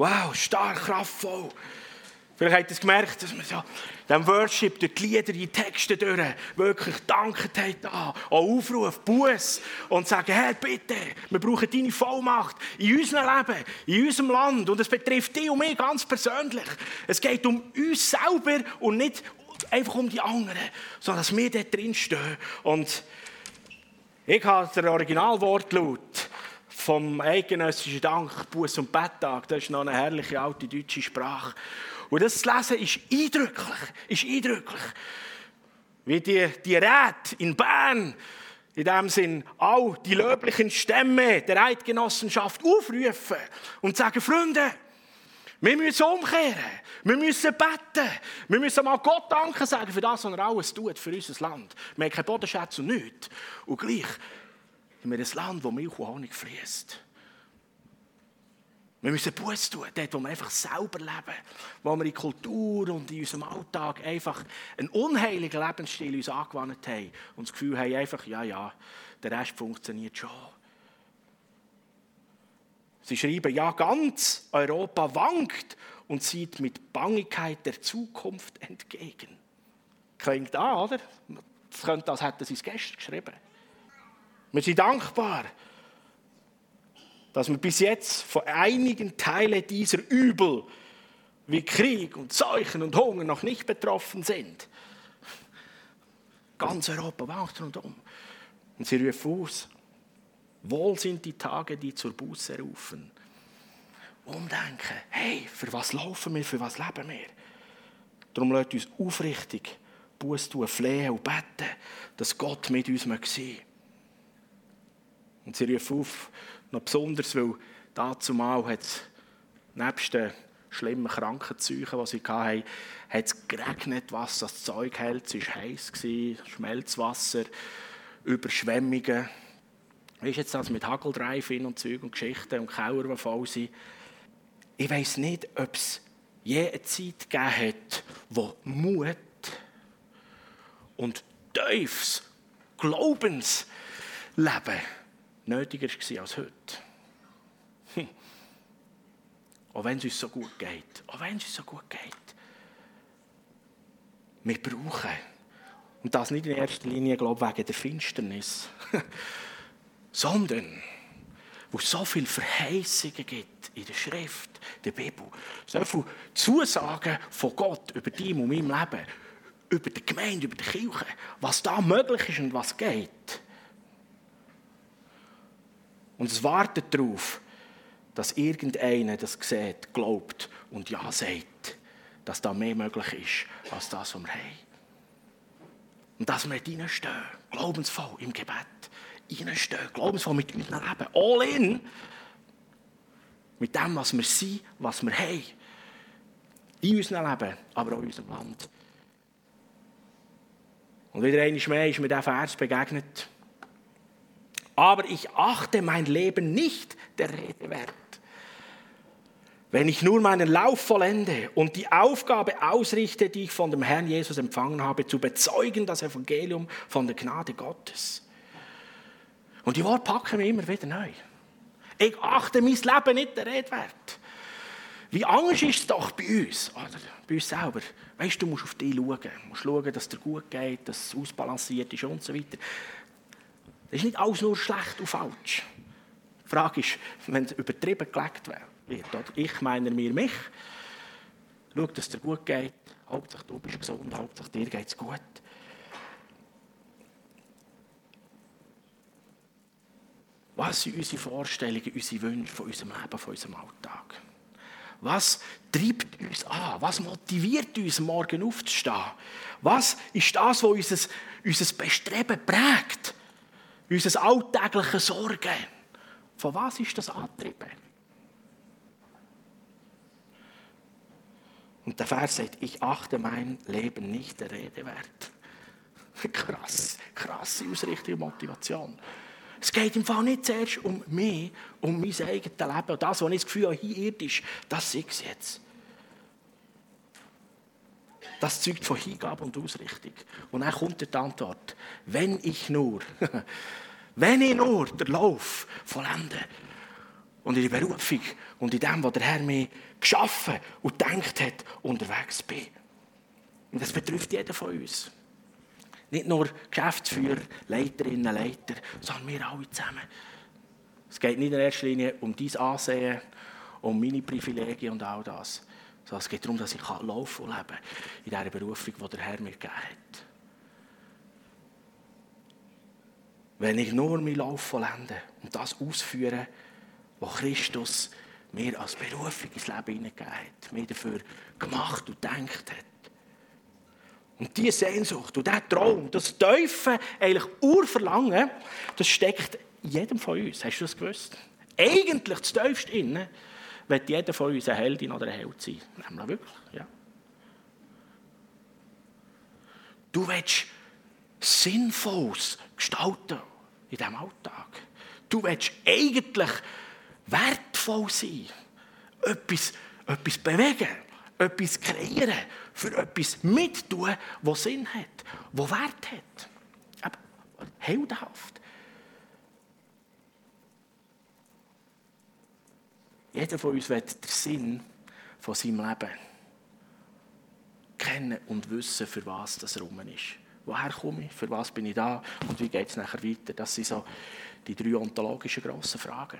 wow, stark, kraftvoll. Vielleicht habt ihr es gemerkt, dass man so dem Worship durch die Lieder, die Texte durch wirklich dankt hat, auch Aufruf, Buß und sagen, Herr, bitte, wir brauchen deine Vollmacht in unserem Leben, in unserem Land. Und es betrifft dich und mich ganz persönlich. Es geht um uns selber und nicht einfach um die anderen, sondern dass wir dort drin stehen. Und ich habe den Originalwortlaut vom eidgenössischen Dank, Buß- und Betttag, das ist noch eine herrliche alte deutsche Sprache. Und das zu lesen ist eindrücklich, ist eindrücklich. Wie die, die Räte in Bern, in dem Sinn auch die löblichen Stämme der Eidgenossenschaft aufrufen und sagen, Freunde, wir müssen umkehren, wir müssen beten, wir müssen mal Gott danken sagen für das, was er alles tut für unser Land. Wir haben keine Bodenschätze und nichts. Und gleich haben wir ein Land, wo Milch und Honig fließt. Wir müssen Buß tun, dort, wo wir einfach selber leben, wo wir in Kultur und in unserem Alltag einfach einen unheiligen Lebensstil uns angewandt haben und das Gefühl haben, einfach, ja, ja, der Rest funktioniert schon. Sie schreiben, ja, ganz Europa wankt und sieht mit Bangigkeit der Zukunft entgegen. Klingt an, oder? Das könnte, als hätten sie es gestern geschrieben. Wir sind dankbar dass wir bis jetzt von einigen Teilen dieser Übel wie Krieg und Seuchen und Hunger noch nicht betroffen sind. Ganz Europa wacht rundum. Und sie rufen aus, wohl sind die Tage, die zur Buße rufen. Umdenken, hey, für was laufen wir, für was leben wir? Darum lasst uns aufrichtig Buß tun, flehen und beten, dass Gott mit uns sein möge. Und sie rufen auf, noch besonders, weil dazu mal hat es nebst den schlimmen Krankenzeichen, die sie hatten, hat es geregnet, was das Zeug hält. Es war heiß, Schmelzwasser, Überschwemmungen. Wie ist jetzt das mit Hageldreifen und Zeug und Geschichten und Keller, die voll sind? Ich weiß nicht, ob es je eine Zeit gegeben hat, wo Mut und tiefes Glaubensleben nötiger war als heute. Hm. Auch wenn es uns so gut geht. Auch wenn es uns so gut geht. Wir brauchen, und das nicht in erster Linie, glaube ich, wegen der Finsternis, sondern wo es so viele Verheißungen gibt in der Schrift, der Bibel, so viele Zusagen von Gott über dein und mein Leben, über die Gemeinde, über die Kirche, was da möglich ist und was geht. Und es wartet darauf, dass irgendeiner das sieht, glaubt und ja sagt, dass da mehr möglich ist, als das, was wir haben. Und dass wir reinstehen, glaubensvoll im Gebet, reinstehen, glaubensvoll mit unserem Leben, all in, mit dem, was wir sind, was wir haben. In unserem Leben, aber auch in unserem Land. Und wieder einmal mehr ist mir dieser Vers begegnet aber ich achte mein Leben nicht der Rede wert. Wenn ich nur meinen Lauf vollende und die Aufgabe ausrichte, die ich von dem Herrn Jesus empfangen habe, zu bezeugen das Evangelium von der Gnade Gottes. Und die Worte packen wir immer wieder neu. Ich achte mein Leben nicht der Rede wert. Wie Angst ist es doch bei uns, oder? bei uns selber. Weißt du, du musst auf dich schauen. Du musst schauen, dass es dir gut geht, dass es ausbalanciert ist und so weiter. Das ist nicht alles nur schlecht und falsch. Die Frage ist, wenn es übertrieben gelegt wird, oder? ich meine mir mich, schau, dass es dir gut geht, hauptsächlich du bist gesund, hauptsächlich dir geht es gut. Was sind unsere Vorstellungen, unsere Wünsche von unserem Leben, von unserem Alltag? Was treibt uns an? Was motiviert uns, morgen aufzustehen? Was ist das, was unser, unser Bestreben prägt? Unser alltägliche Sorgen. Von was ist das angetrieben? Und der Vers sagt, ich achte mein Leben nicht der Rede wert. Krass, krasse Ausrichtung und Motivation. Es geht im Fall nicht zuerst um mich, um mein eigenes Leben. Und das, was ich das Gefühl habe, hier irdisch, das sehe ich jetzt. Das zeugt von Hingabe und Ausrichtung. Und dann kommt die Antwort, wenn ich nur, wenn ich nur den Lauf vollende und in der Berufung und in dem, was der Herr mir geschaffen und gedacht hat, unterwegs bin. Und das betrifft jeden von uns. Nicht nur Geschäftsführer, Leiterinnen, Leiter, sondern wir alle zusammen. Es geht nicht in erster Linie um dein Ansehen, um meine Privilegien und all das. Es geht darum, dass ich laufen und leben in dieser Berufung, die der Herr mir gegeben hat. Wenn ich nur mein Lauf vollende und das ausführe, was Christus mir als Berufung ins Leben hineingegeben hat, mir dafür gemacht und gedacht hat. Und diese Sehnsucht und dieser Traum, das Teufel eigentlich Urverlangen, das steckt jedem von uns. Hast du das gewusst? Eigentlich das Tiefste innen wird jeder von uns eine Heldin oder ein Held sein. Nämlich wirklich, ja. Du willst Sinnvolles gestalten in diesem Alltag. Du willst eigentlich wertvoll sein, etwas, etwas bewegen, etwas kreieren, für etwas mittun, das Sinn hat, das Wert hat. Aber heldenhaft. Jeder von uns wird den Sinn von seinem Leben kennen und wissen, für was das rum ist. Woher komme ich? Für was bin ich da? Und wie geht es nachher weiter? Das sind so die drei ontologischen grossen Fragen,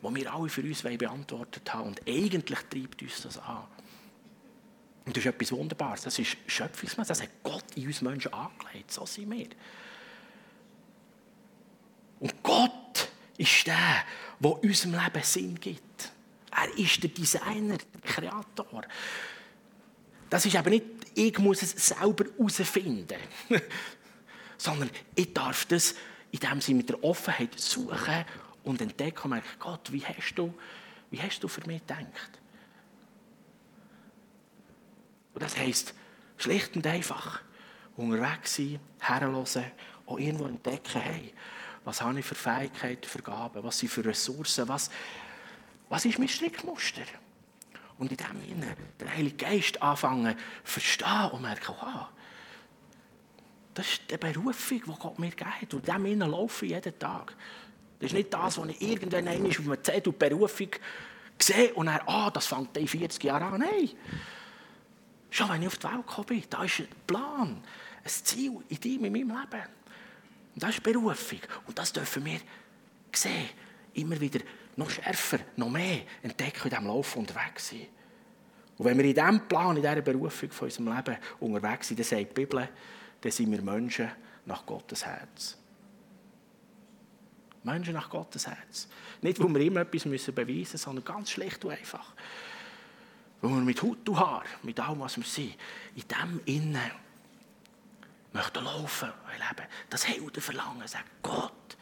die wir alle für uns beantwortet haben. Und eigentlich treibt uns das an. Und das ist etwas Wunderbares. Das ist Schöpfungsmaß. Das hat Gott in uns Menschen angelegt. So sind wir. Und Gott ist der, der unserem Leben Sinn gibt. Er ist der Designer, der Kreator. Das ist aber nicht, ich muss es selber herausfinden, sondern ich darf das, indem sie mit der Offenheit suchen und entdecken und merken, Gott, wie hast du, wie hast du für mich gedacht? Und das heisst, schlicht und einfach, unterwegs sein, herhören, auch irgendwo entdecken, hey, was habe ich für Fähigkeiten, für Gaben, was sind für Ressourcen, was, was ist mein Strickmuster? Und in dem Sinne der Heilige Geist anfangen zu verstehen und merken, wow, das ist die Berufung, die Gott mir hat. Und in dem Sinne laufe ich jeden Tag. Das ist nicht das, was ich irgendwann einmal auf einem Zettel Berufung sehe und dann, ah, das fängt in 40 Jahren an. Nein. Schon wenn ich auf die Welt gekommen bin, da ist ein Plan, ein Ziel in dir, in meinem Leben. Und das ist Berufung. Und das dürfen wir sehen. Immer wieder noch schärfer, noch mehr entdecken in diesem Lauf unterwegs sein. Und wenn wir in diesem Plan, in dieser Berufung von unserem Leben unterwegs sind, dann sagt die Bibel, dann sind wir Menschen nach Gottes Herz. Menschen nach Gottes Herz. Nicht, wo wir immer etwas beweisen müssen, sondern ganz schlicht und einfach. Wo wir mit Haut und Haar, mit allem, was wir sind, in dem Innen möchten laufen und leben. Das Helden verlangen, sagen, Gott,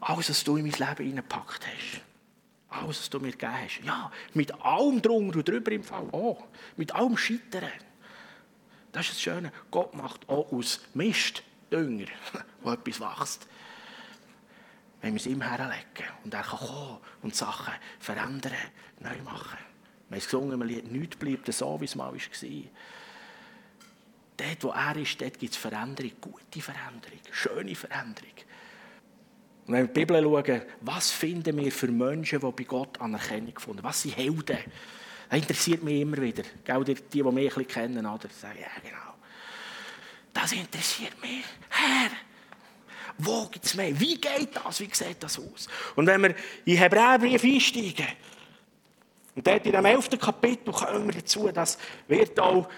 alles, was du in mein Leben hineingepackt hast, alles, was du mir gegeben hast, ja, mit allem drunter und drüber im Fall auch, mit allem Scheitern. Das ist das Schöne, Gott macht auch aus Mist Dünger, wo etwas wächst. Wenn wir es ihm herlegen und er kann kommen und Sachen verändern, neu machen. Wir haben gesungen, im Lied, nichts bleibt so, wie es mal war. Dort, wo er ist, dort gibt es Veränderung, gute Veränderung, schöne Veränderung. Und wenn wir die Bibel schauen, was finden wir für Menschen, die bei Gott Anerkennung gefunden Was sind Helden? Das interessiert mich immer wieder. Gell, die, die, mich ein bisschen kennen, oder? sagen, ja, genau. Das interessiert mich. Herr, wo gibt es mehr? Wie geht das? Wie sieht das aus? Und wenn wir in Hebräerbrief einsteigen, und dort in dem 11. Kapitel kommen wir dazu, das wird auch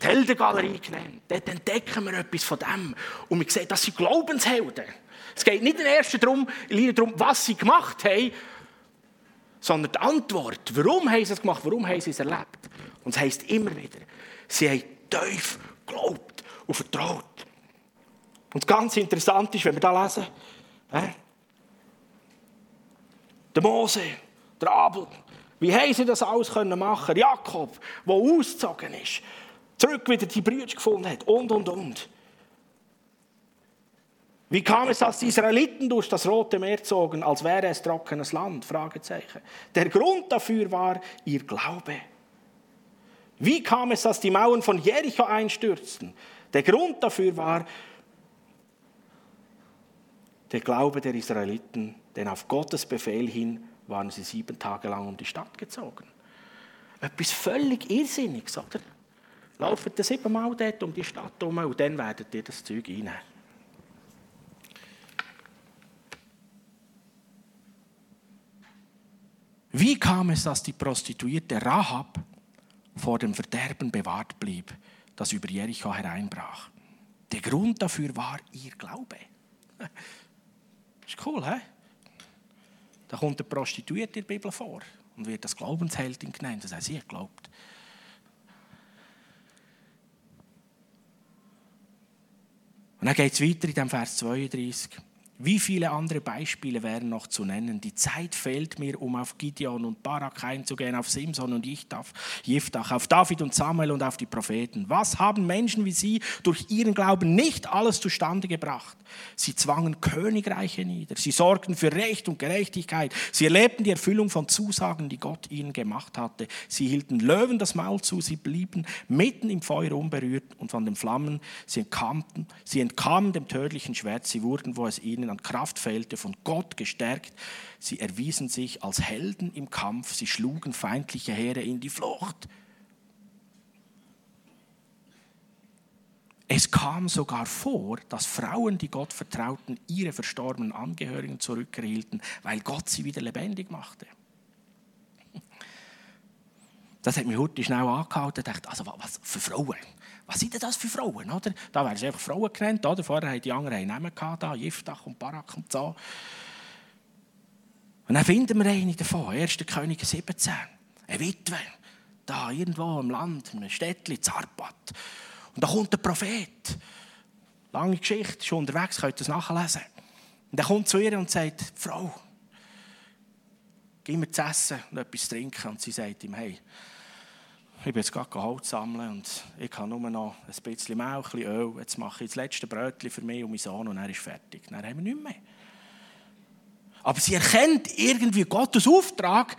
die Heldengalerie genannt. Dort entdecken wir etwas von dem. Und wir sehen, das sind Glaubenshelden. Es geht nicht in erster Linie darum, was sie gemacht haben, sondern die Antwort, warum haben sie es gemacht, warum haben sie es erlebt. Und es heisst immer wieder, sie haben tief geglaubt und vertraut. Und ganz interessant ist, wenn wir da lesen, äh, der Mose, der Abel, wie haben sie das alles machen können? Jakob, der ausgezogen ist, zurück wieder die Brüder gefunden hat und, und, und. Wie kam es, dass die Israeliten durch das Rote Meer zogen, als wäre es trockenes Land? Fragezeichen. Der Grund dafür war ihr Glaube. Wie kam es, dass die Mauern von Jericho einstürzten? Der Grund dafür war der Glaube der Israeliten denn auf Gottes Befehl hin waren sie sieben Tage lang um die Stadt gezogen. Etwas völlig Irrsinniges, oder? Lauft siebenmal dort um die Stadt herum und dann werdet ihr das Zeug reinnehmen. Wie kam es, dass die Prostituierte Rahab vor dem Verderben bewahrt blieb, das über Jericho hereinbrach? Der Grund dafür war ihr Glaube. Ist cool, hä? Da kommt der Prostituierte in der Bibel vor und wird als Glaubensheldin genannt. Das heißt, sie hat Und dann geht es weiter in dem Vers 32. Wie viele andere Beispiele wären noch zu nennen? Die Zeit fehlt mir, um auf Gideon und Barak einzugehen, auf Simson und Jiftach, auf David und Samuel und auf die Propheten. Was haben Menschen wie sie durch ihren Glauben nicht alles zustande gebracht? Sie zwangen Königreiche nieder, sie sorgten für Recht und Gerechtigkeit, sie erlebten die Erfüllung von Zusagen, die Gott ihnen gemacht hatte. Sie hielten Löwen das Maul zu, sie blieben mitten im Feuer unberührt und von den Flammen, sie entkamen, sie entkamen dem tödlichen Schwert, sie wurden, wo es ihnen ihnen an Kraft fehlte, von Gott gestärkt. Sie erwiesen sich als Helden im Kampf, sie schlugen feindliche Heere in die Flucht. Es kam sogar vor, dass Frauen, die Gott vertrauten, ihre verstorbenen Angehörigen zurückerhielten, weil Gott sie wieder lebendig machte. Das hat mich heute schnell angehalten und dachte, also was für Frauen? Was sind denn das für Frauen? Oder? Da werden sie einfach Frauen genannt. Oder? Vorher hatten die anderen Namen, gehabt, da, Jiftach und Barak und so. Und dann finden wir eine davon, 1. König 17. Eine Witwe, da irgendwo im Land, in einem Städtchen, Zarpat. Und da kommt der Prophet. Lange Geschichte, schon unterwegs, könnt ihr das nachlesen. Und er kommt zu ihr und sagt, Frau, gib mir zu essen und etwas zu trinken. Und sie sagt ihm, hey, ich bin jetzt gerade Holz sammeln und ich habe nur noch ein bisschen Mehl, ein bisschen Öl. Jetzt mache ich das letzte Brötchen für mich und meinen Sohn und er ist fertig. Dann haben wir nichts mehr. Aber sie erkennt irgendwie Gottes Auftrag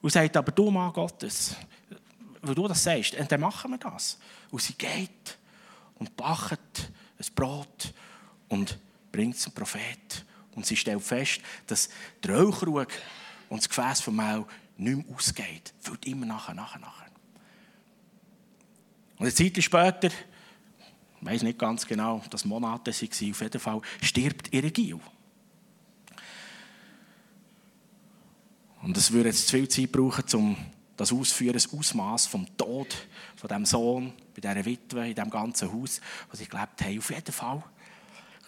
und sagt, aber du Mann Gottes, weil du das sagst, und dann machen wir das. Und sie geht und backt ein Brot und bringt es zum Prophet. Und sie stellt fest, dass der Ölkrug und das Gefäß vom Mehl nicht mehr ausgeht. Füllt immer nachher, nachher, nachher. Und eine Zeit später, ich weiß nicht ganz genau, dass Monate waren, auf jeden Fall stirbt ihre Gil. Und es würde jetzt zu viel Zeit brauchen, um das auszuführen, das Ausmaß vom Tod von dem Sohn, bei dieser Witwe, in diesem ganzen Haus, wo sie gelebt haben. Auf jeden Fall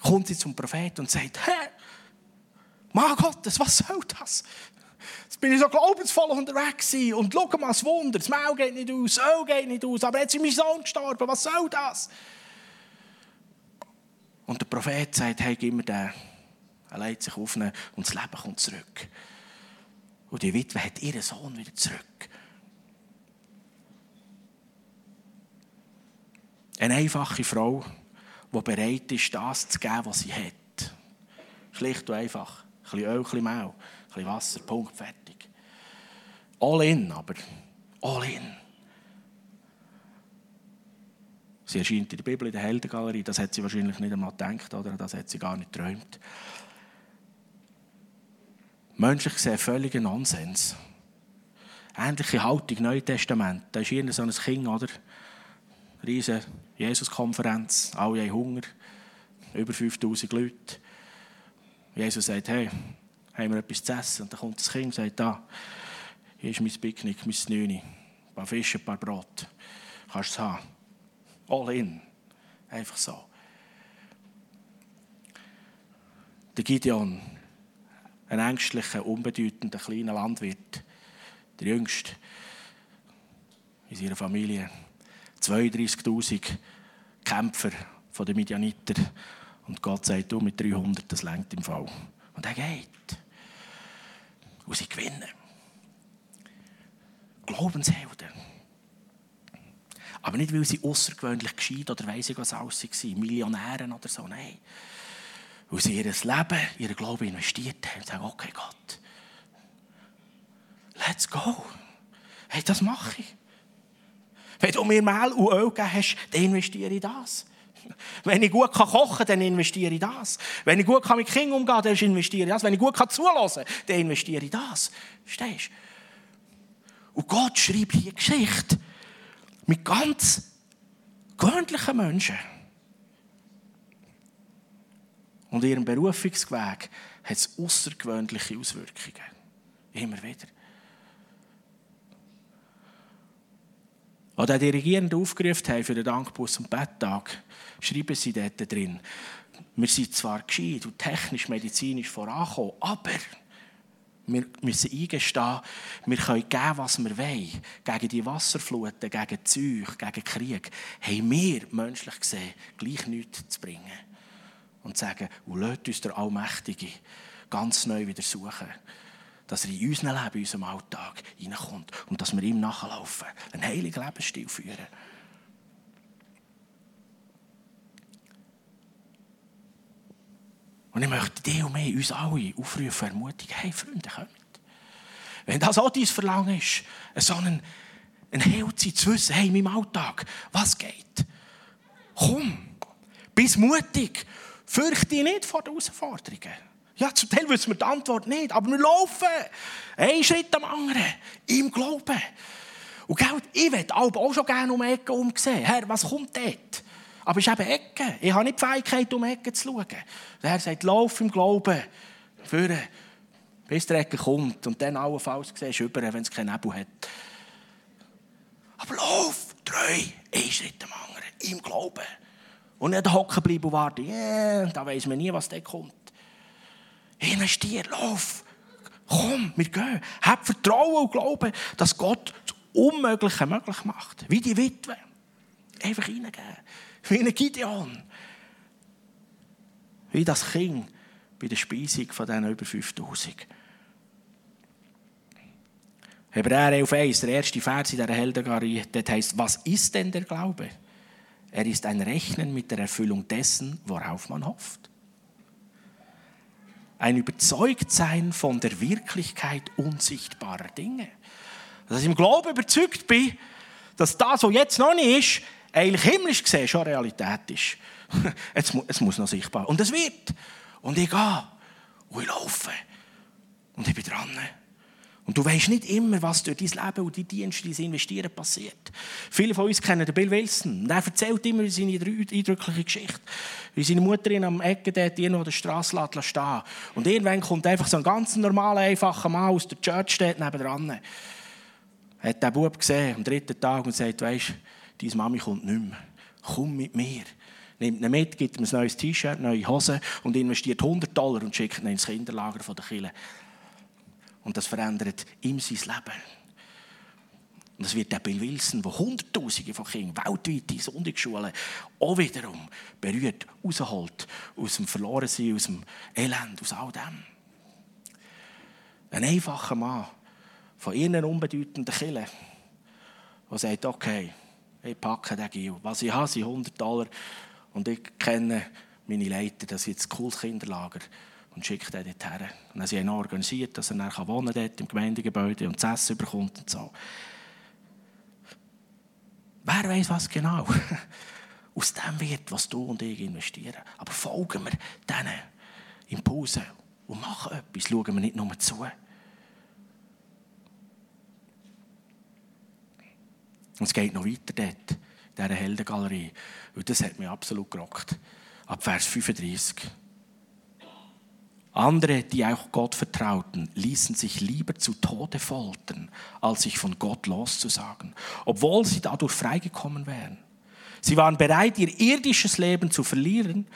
kommt sie zum Propheten und sagt, Herr, Mann Gottes, was soll das? Jetzt bin ich so glaubensvoll unterwegs und schau mal das Wunder, das Maul geht nicht aus, das Öl geht nicht aus, aber jetzt ist mein Sohn gestorben, was soll das? Und der Prophet sagt, hey, gib mir den. Er legt sich auf und das Leben kommt zurück. Und die Witwe hat ihren Sohn wieder zurück. Eine einfache Frau, die bereit ist, das zu geben, was sie hat. Schlicht und einfach. Ein bisschen Öl, ein bisschen Mehl bisschen Wasser, Punkt, fertig. All in, aber all in. Sie erscheint in der Bibel in der Heldengalerie, das hat sie wahrscheinlich nicht einmal gedacht, oder? das hat sie gar nicht geträumt. Menschlich gesehen völliger Nonsens. Ähnliche Haltung, Neue Testament. Da ist hier so ein Kind, oder? Riesen Jesus-Konferenz, alle haben Hunger, über 5000 Leute. Jesus sagt, hey, haben wir etwas zu essen. Und dann kommt das Kind und sagt, da, hier ist mein Picknick, mein Snüni. Ein paar Fische, ein paar Brot. Kannst du es haben. All in. Einfach so. Der Gideon, ein ängstlicher, unbedeutender, kleiner Landwirt, der jüngste in seiner Familie, 32.000 Kämpfer von den Midianiter. Und Gott sagt, du mit 300, das längt im Fall. Und er geht. Und sie gewinnen. Glaubenshelden. Aber nicht, weil sie außergewöhnlich gescheit oder weiss ich was alles waren, Millionären oder so, nein. Weil sie ihr Leben, ihren Glauben investiert haben und sagen, okay Gott, let's go. Hey, das mache ich. Wenn du mir Mehl und Öl gegeben hast, dann investiere ich das. Wenn ich gut kochen kann, dann investiere ich das. Wenn ich gut mit Kindern umgehen kann, dann investiere ich das. Wenn ich gut zulassen kann, dann investiere ich das. Verstehst du? Und Gott schreibt hier Geschichte mit ganz gewöhnlichen Menschen. Und ihrem Berufungsweg hat es außergewöhnliche Auswirkungen. Immer wieder. Als der Dirigierende aufgerufen hat für den Dankbus und Betttag, schreiben sie dort drin, wir sind zwar gescheit und technisch, medizinisch vorangekommen, aber wir müssen eingestehen, wir können geben, was wir wollen. Gegen die Wasserfluten, gegen Zeug, gegen Krieg, haben wir, menschlich gesehen, gleich nichts zu bringen. Und sagen, und lasst uns der Allmächtige ganz neu wieder suchen dass er in unserem Leben, in unserem Alltag hineinkommt und dass wir ihm nachlaufen, einen heiligen Lebensstil führen. Und ich möchte dich und mich, uns alle aufrufen, ermutigen, hey Freunde, kommt. Wenn das auch dein Verlangen ist, so einen, einen Held zu wissen, hey, in meinem Alltag, was geht? Komm, bist mutig, fürchte dich nicht vor den Herausforderungen. Ja, zum Teil wissen wir die Antwort nicht, aber wir laufen. Ein Schritt am anderen. Im Glauben. Und gell, ich würde auch schon gerne um Ecken umsehen. Herr, was kommt dort? Aber es ist eben Ecke. Ich habe nicht die Fähigkeit, um Ecken zu schauen. Der Herr sagt, lauf im Glauben. Führen. Bis der Ecke kommt. Und dann allenfalls siehst du über, wenn es keinen Nebel hat. Aber lauf, treu, ein Schritt am anderen. Im Glauben. Und nicht hocken bleiben und warten. Yeah, da weiß man nie, was dort kommt. Investier, lauf. Komm, wir gehen. Hab Vertrauen und Glauben, dass Gott das Unmögliche möglich macht. Wie die Witwe. Einfach reingeben. Wie ein Gideon. Wie das Kind bei der Speisung von diesen über 5000. Hebräer 11,1, der erste Vers in dieser Heldengarie, dort heißt, was ist denn der Glaube? Er ist ein Rechnen mit der Erfüllung dessen, worauf man hofft ein Überzeugtsein von der Wirklichkeit unsichtbarer Dinge. Dass ich im Glauben überzeugt bin, dass das, was jetzt noch nicht ist, eigentlich himmlisch gesehen schon Realität ist. Es, es muss noch sichtbar. Und es wird. Und ich gehe. Und ich laufe. Und ich bin dran. Und du weißt nicht immer, was durch dein Leben und dein Dienst, dein Investieren passiert. Viele von uns kennen Bill Wilson. Er erzählt immer seine eindrückliche Geschichte. Wie seine Mutter ihn am Ecke dort irgendwo an der Straße stehen Und irgendwann kommt einfach so ein ganz normaler, einfacher Mann aus der Church steht nebenan. Hat den Bub gesehen am dritten Tag und sagt, weisst, deine Mami kommt nicht mehr. Komm mit mir. Nimmt ihn mit, gibt ihm ein neues T-Shirt, neue Hosen und investiert 100 Dollar und schickt ihn ins Kinderlager der Kirche. Und das verändert ihm sein Leben. Und das wird der Bill Wilson, der Hunderttausende von Kindern weltweit in Sonntagsschulen auch wiederum berührt, rausholt aus dem Verlorensein, aus dem Elend, aus all dem. Ein einfacher Mann von ihren unbedeutenden Killen, der sagt, okay, ich packe den Gil. Was ich habe, sind 100 Dollar und ich kenne meine Leiter, das ist jetzt ein cooles Kinderlager und schickt ihn dorthin. Und dann haben organisiert, dass er dann wohnen dort im Gemeindegebäude und das Essen bekommt und so. Wer weiß was genau aus dem wird, was du und ich investieren. Aber folgen wir diesen Impulsen und machen etwas, schauen wir nicht nur zu. Und es geht noch weiter dort, in dieser Heldengalerie. Und das hat mich absolut gerockt. Ab Vers 35. Andere, die auch Gott vertrauten, ließen sich lieber zu Tode foltern, als sich von Gott loszusagen, obwohl sie dadurch freigekommen wären. Sie waren bereit, ihr irdisches Leben zu verlieren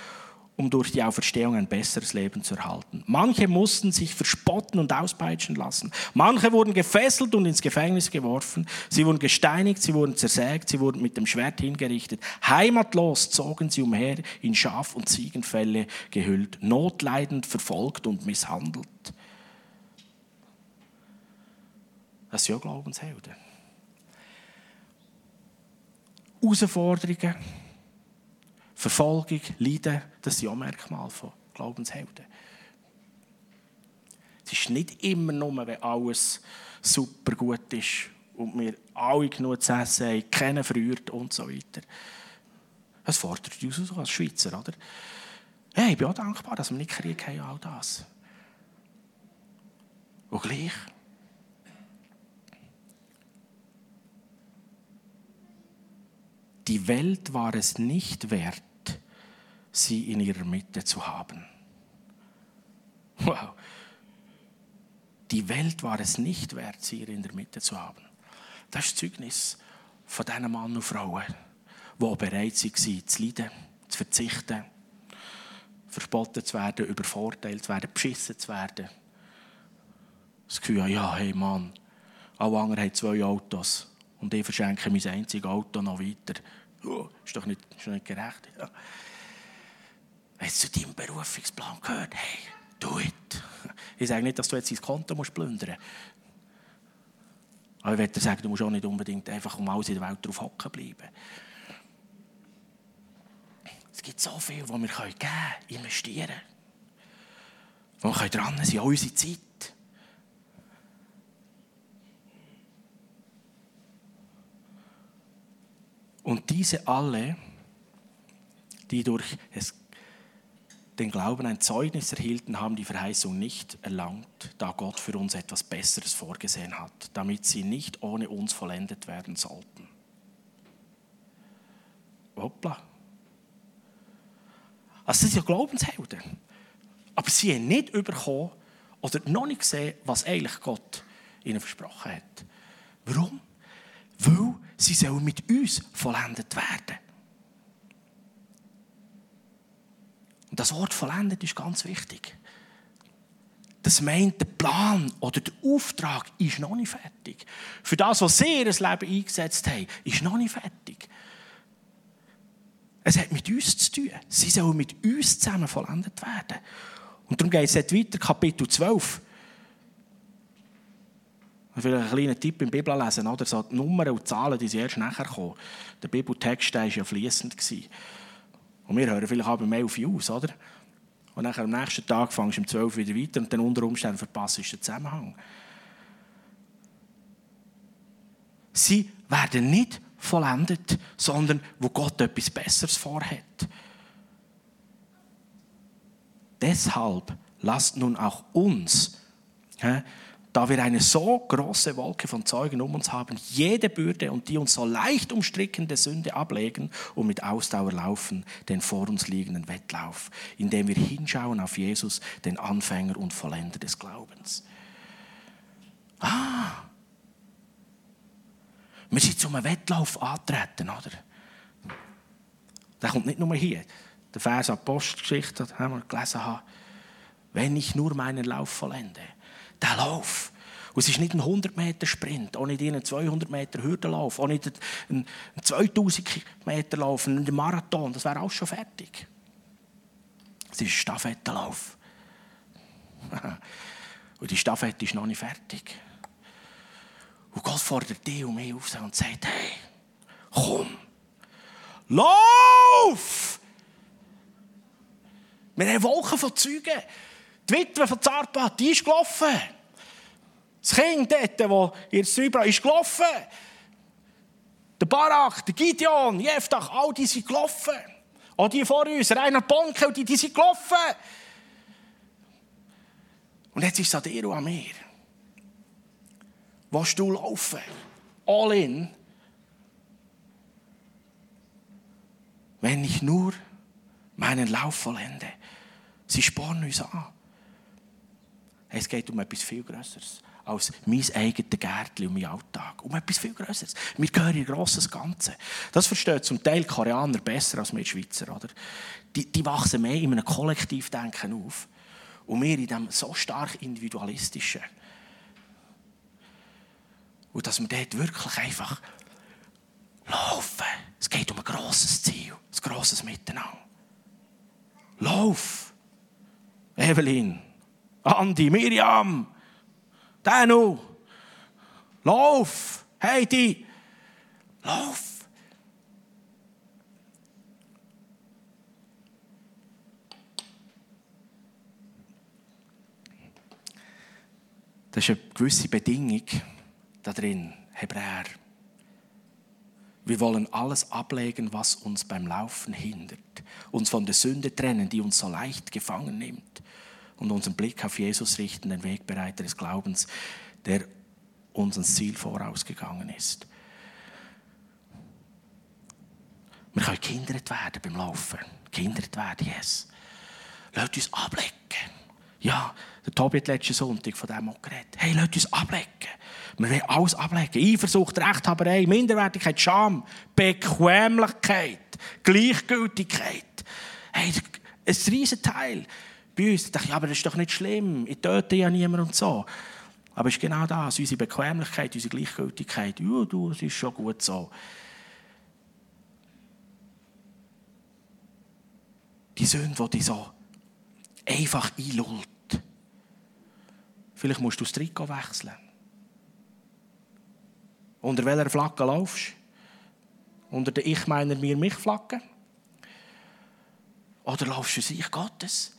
um durch die Auferstehung ein besseres Leben zu erhalten. Manche mussten sich verspotten und auspeitschen lassen. Manche wurden gefesselt und ins Gefängnis geworfen. Sie wurden gesteinigt, sie wurden zersägt, sie wurden mit dem Schwert hingerichtet. Heimatlos zogen sie umher, in Schaf- und Ziegenfälle gehüllt, notleidend, verfolgt und misshandelt. Das sind ja Glaubenshelden. Herausforderungen Verfolgung, Leiden, das sind auch Merkmale von Glaubenshelden. Es ist nicht immer nur, wenn alles super gut ist und wir alle genug zu essen haben, kennen verrührt und so weiter. Das fordert uns als Schweizer, oder? Hey, ich bin auch dankbar, dass wir nicht Krieg haben, all das. Und gleich. Die Welt war es nicht wert, sie in ihrer Mitte zu haben. Wow. Die Welt war es nicht wert, sie in der Mitte zu haben. Das ist das Zeugnis von diesen Mann und Frauen, die bereit waren, zu leiden, zu verzichten, verspottet zu werden, übervorteilt zu werden, beschissen zu werden. Das Gefühl, ja, hey Mann, alle anderen haben zwei Autos und ich verschenke mein einziges Auto noch weiter. Oh, ist doch nicht, ist nicht gerecht. Ja. Hast du zu deinem Berufungsplan gehört? Hey, do it. Ich sage nicht, dass du jetzt dein Konto musst plündern musst. Aber ich würde sagen, du musst auch nicht unbedingt einfach um alles in der Welt drauf hocken bleiben. Es gibt so viel, was wir geben können, investieren. Wo wir dran sind, auch unsere Zeit. Und diese alle, die durch es den Glauben ein Zeugnis erhielten, haben die Verheißung nicht erlangt, da Gott für uns etwas Besseres vorgesehen hat, damit sie nicht ohne uns vollendet werden sollten. Hoppla. Also das sind ja Glaubenshelden. Aber sie haben nicht bekommen oder noch nicht gesehen, was eigentlich Gott ihnen versprochen hat. Warum? Weil sie sollen mit uns vollendet werden. Und das Wort vollendet ist ganz wichtig. Das meint, der Plan oder der Auftrag ist noch nicht fertig. Für das, was sie ihr Leben eingesetzt haben, ist noch nicht fertig. Es hat mit uns zu tun. Sie sollen mit uns zusammen vollendet werden. Und darum geht es jetzt weiter, Kapitel 12. Vielleicht einen kleinen Tipp im Bibel lesen, oder? So die Nummern und Zahlen, die sind erst nachher kommen. Der Bibeltext war ja fließend. Und wir hören vielleicht auch beim 11 Uhr oder? Und dann am nächsten Tag fängst du um 12 Uhr wieder weiter und dann unter Umständen verpasst du den Zusammenhang. Sie werden nicht vollendet, sondern wo Gott etwas Besseres vorhat. Deshalb lasst nun auch uns da wir eine so große Wolke von Zeugen um uns haben, jede Bürde und die uns so leicht umstrickende Sünde ablegen und mit Ausdauer laufen den vor uns liegenden Wettlauf, indem wir hinschauen auf Jesus, den Anfänger und Vollender des Glaubens. Ah, wir sind zum Wettlauf antreten, oder? Der kommt nicht nur hier. Der Vers Apostelgeschichte, den wir gelesen haben. Wenn ich nur meinen Lauf vollende der Lauf. Und es ist nicht ein 100-Meter-Sprint, auch nicht ein 200-Meter-Hürdenlauf, auch nicht ein 2000-Meter-Lauf, ein Marathon, das wäre auch schon fertig. Es ist ein Stafettenlauf. Und die Stafette ist noch nicht fertig. Und Gott fordert dich und mich auf und sagt, hey, komm, lauf! Wir haben Wolken von Zeugen. Die Witwe von Zartbad, die ist gelaufen. Das Kind dort, das ihr Zübra ist gelaufen. Der Barak, der Gideon, Jeftach, all die sind gelaufen. Auch die vor uns, Rainer Bonke, die, die sind gelaufen. Und jetzt ist es an dir und an mir. Willst du laufen? All in. Wenn ich nur meinen Lauf vollende. Sie spornen uns an. Es geht um etwas viel Größeres als mein eigenes Gärtchen und mein Alltag. Um etwas viel Größeres. Wir gehören in ein grosses Ganze. Das verstehen zum Teil Koreaner besser als wir Schweizer. Oder? Die, die wachsen mehr in einem Kollektivdenken auf. Und wir in diesem so stark individualistischen. Und dass wir dort wirklich einfach laufen. Es geht um ein grosses Ziel, ein grosses Miteinander. Lauf! Evelyn, Andi, Miriam, Danu, lauf, Heidi, lauf. Das ist eine gewisse Bedingung da drin, Hebräer. Wir wollen alles ablegen, was uns beim Laufen hindert, uns von der Sünde trennen, die uns so leicht gefangen nimmt und unseren Blick auf Jesus richten, den Wegbereiter des Glaubens, der uns ans Ziel vorausgegangen ist. Wir können gehindert werden beim Laufen. Gehindert werden, yes. Lasst uns ablecken. Ja, der Tobi hat letzten Sonntag von dem auch geredet. Hey, lasst uns ablecken. Wir wollen alles ablegen. Eifersucht, Rechthaberei, Minderwertigkeit, Scham, Bequemlichkeit, Gleichgültigkeit. Hey, ein riesen Teil. Bei uns dachte ich, aber das ist doch nicht schlimm. Ich töte ja niemanden und so. Aber es ist genau das, unsere Bequemlichkeit, unsere Gleichgültigkeit. Ja, du, es ist schon gut so. die Sünde, die dich so einfach einlullt. Vielleicht musst du das Trikot wechseln. Unter welcher Flagge laufst du? Unter der Ich meiner mir mich Flagge? Oder laufst du Sieg Gottes?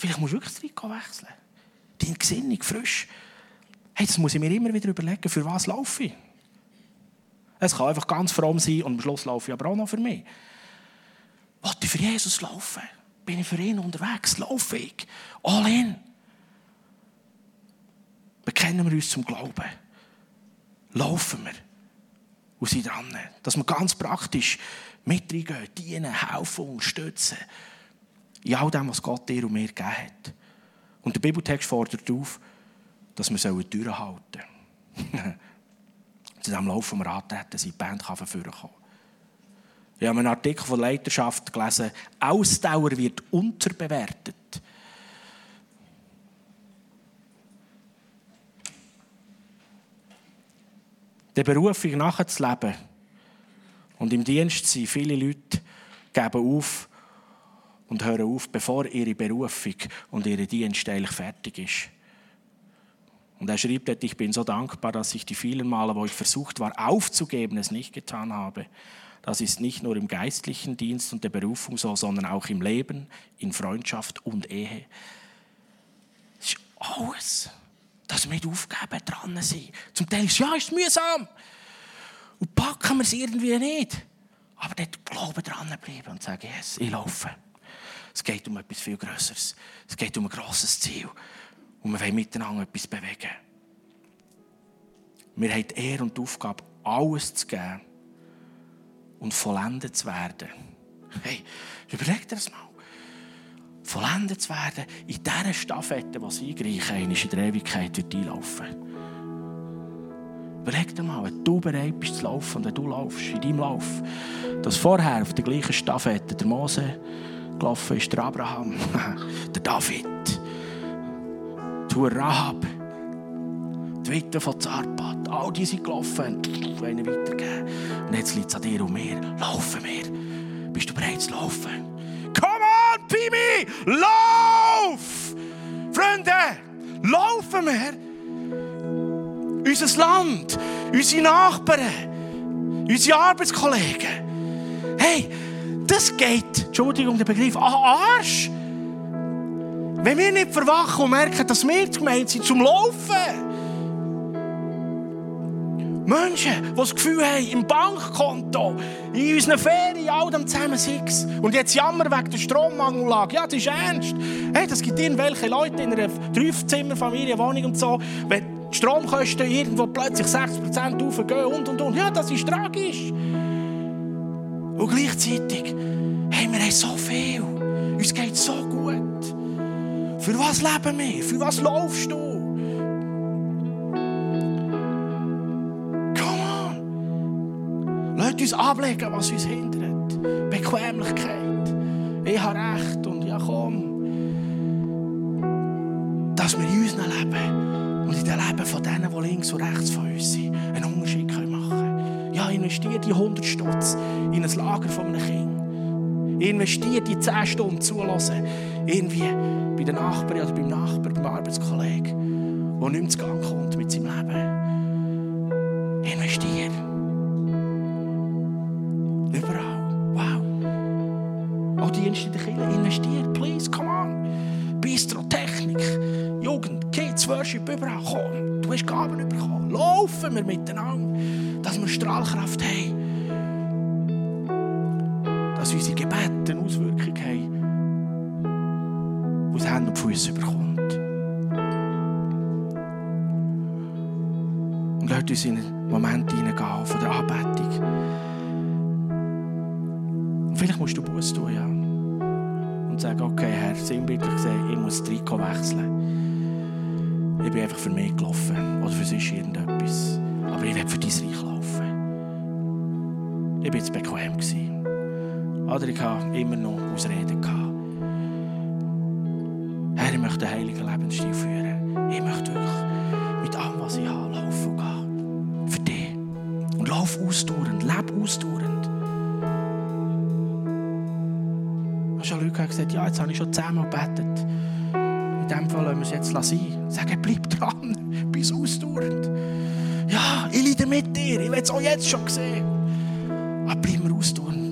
Vielleicht musst du wirklich das Trikot wechseln. Deine Gesinnung frisch. Hey, das muss ich mir immer wieder überlegen, für was laufe ich. Es kann einfach ganz fromm sein und am Schluss laufe ich aber auch noch für mich. Wollte ich für Jesus laufen? Bin ich für ihn unterwegs? Laufe ich? All in. Bekennen wir uns zum Glauben. Laufen wir. Und sind dran. Dass wir ganz praktisch mit reingehen, dienen, helfen, unterstützen. In all dem, was Gott dir und mir gegeben hat. Und der Bibeltext fordert auf, dass wir durchhalten sollen. Zu diesem Lauf, den wir antreten, sind die Band kommen. Ich habe einen Artikel von Leiterschaft gelesen, Ausdauer wird unterbewertet. Der Berufung nachzuleben und im Dienst sind viele Leute geben auf und hören auf, bevor ihre Berufung und ihre Dienst eigentlich fertig ist. Und er schreibt, ich bin so dankbar, dass ich die vielen Male, wo ich versucht war aufzugeben, es nicht getan habe. Das ist nicht nur im geistlichen Dienst und der Berufung so, sondern auch im Leben, in Freundschaft und Ehe. Das ist alles, dass wir nicht aufgeben dran sind. Zum Teil ist es, ja, ist mühsam. Und packen wir es irgendwie nicht. Aber dort Glauben dran bleiben und sagen, yes, ich laufe. Es geht um etwas viel Größeres. Es geht um ein grosses Ziel. Und wir wollen miteinander etwas bewegen. Wir haben die Ehre und die Aufgabe, alles zu geben, und vollendet zu werden. Hey, überleg dir das mal. Vollendet zu werden in dieser Staffette, die sie eingreichen, in der Ewigkeit wird einlaufen. Überleg dir mal, wenn du bereit bist zu laufen und wenn du laufst in deinem Lauf, dass vorher auf der gleichen Staffette der Mose gelaufen ist, der Abraham, der David, die Rahab, die Witwe von Zarpat, all die sind gelaufen und wollen weitergeben. Und jetzt liegt es an dir und mir. Laufen wir. Bist du bereit zu laufen? Come on, Pimi! Lauf! Freunde, laufen wir. Unser Land, unsere Nachbarn, unsere Arbeitskollegen. Hey, das geht, Entschuldigung, der Begriff, an Arsch. Wenn wir nicht verwachen und merken, dass wir gemeint sind zum Laufen, Menschen, die das Gefühl haben, im Bankkonto, in unseren Ferien, all dem zusammen sechs. Und jetzt jammer wegen der Strommangellage. Ja, das ist ernst. Hey, das gibt irgendwelche Leute in einer Dreizimmerfamilie, Wohnung und so, wenn die Stromkosten irgendwo plötzlich 60% aufgehen und und und. Ja, das ist tragisch. Und gleichzeitig, hey, wir haben so viel. Uns geht so gut. Für was leben wir? Für was laufst du? Uns ablegen, was uns hindert. Bequemlichkeit. Ich habe recht und ja komm. Dass wir in unserem Leben und in dem Leben von denen, die links und rechts von uns sind, einen Unterschied investiere die 100 Stutz in ein Lager von einem Kind. Investiere die 10 Stunden zulassen. Irgendwie bei den Nachbarn oder beim Nachbarn, beim Arbeitskollegen, der nicht mehr zu Gang kommt mit seinem Leben. Investiere. Dienst in der Kirche investiert. Please, come on. Bistro, Technik, Jugend, Kids, Worship, überall. Komm, du hast Gaben bekommen. Laufen wir miteinander. Dass wir Strahlkraft haben. Dass unsere Gebete eine Auswirkung haben, die Hände und Füße bekommt. Und lasst uns in einen Moment hineingehen von der Anbetung. Und vielleicht musst du Buß tun, ja. Und sagen, okay, Herr, sinnbildlich gesehen, ich muss das Trikot wechseln. Ich bin einfach für mich gelaufen. Oder für sonst irgendetwas. Aber ich werde für dein Reich laufen. Ich war jetzt bequem. Oder ich hatte immer noch Ausreden. Herr, ich möchte einen heiligen Lebensstil führen. Ich möchte wirklich mit allem, was ich habe, laufen gehen. Für dich. Und lauf ausdauernd, leb ausdauernd. Hast du schon Leute gesagt, ja, jetzt habe ich schon zehnmal gebetet. In dem Fall lassen wir es jetzt sein. Sagen, bleib dran, bis ausdauernd. Ja, ich leide mit dir, ich will es auch jetzt schon sehen. Bleib mir ausdauernd.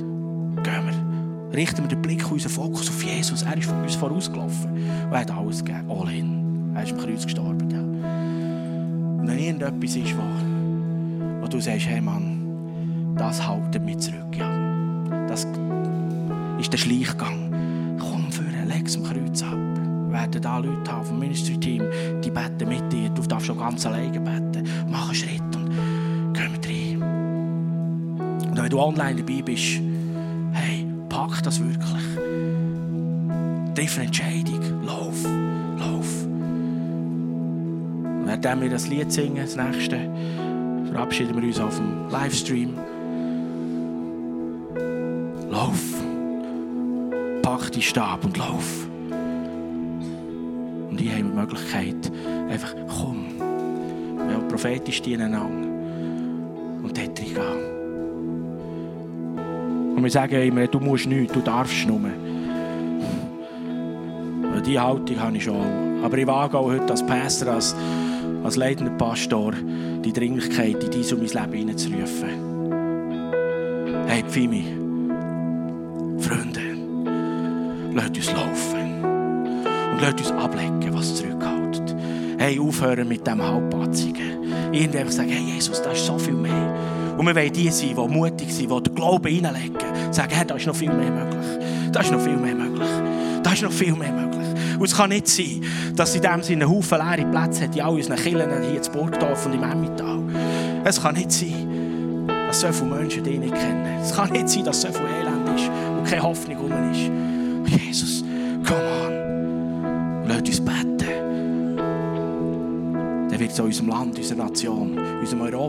Gehen wir. Richten wir den Blick, unseren Fokus auf Jesus. Er ist von uns vorausgelaufen und er hat alles gegeben. All in. Er ist am Kreuz gestorben. Ja. Und wenn irgendetwas ist, wo, wo du sagst, hey Mann, das haltet mich zurück. Ja. Das ist der Schleichgang. Komm für leg es am Kreuz ab. Wir werden da Leute haben vom Ministry-Team, die beten mit dir. Du darfst schon ganz alleine beten. Mach einen Schritt wenn du online dabei bist, hey, pack das wirklich. Triff eine Entscheidung. Lauf, lauf. Und während wir das Lied singen, das nächste, verabschieden wir uns auf dem Livestream. Lauf. Pack die Stab und lauf. Und ich habe die Möglichkeit, einfach komm. Wir haben prophetisch dienen und dort reingehen. Und wir sagen immer, du musst nichts, du darfst nur. Diese Haltung habe ich schon. Aber ich wage auch heute als Pastor, als, als leitender Pastor, die Dringlichkeit in dein und mein Leben hineinzurufen. Hey, Pfimi, Freunde, lasst uns laufen. Und lasst uns ablecken, was zurückhält. Hey, aufhören mit dem Halbpatzigen. Irgendwie einfach sagen, hey Jesus, da ist so viel mehr. Und wir wollen die sein, die mutig sind, die den Glauben reinlegen. Sagen, hey, da ist noch viel mehr möglich. Da ist noch viel mehr möglich. Da ist noch viel mehr möglich. Und es kann nicht sein, dass in dem Sinne Haufen leere Plätze hat in all unseren Kirchen hier in Burgdorf und im Emmental. Es kann nicht sein, dass so viele Menschen dich nicht kennen. Es kann nicht sein, dass so viel Elend ist und keine Hoffnung rum ist. Jesus, come on. Lass uns beten. Dann wird es in unserem Land, unserer Nation, unserem Europa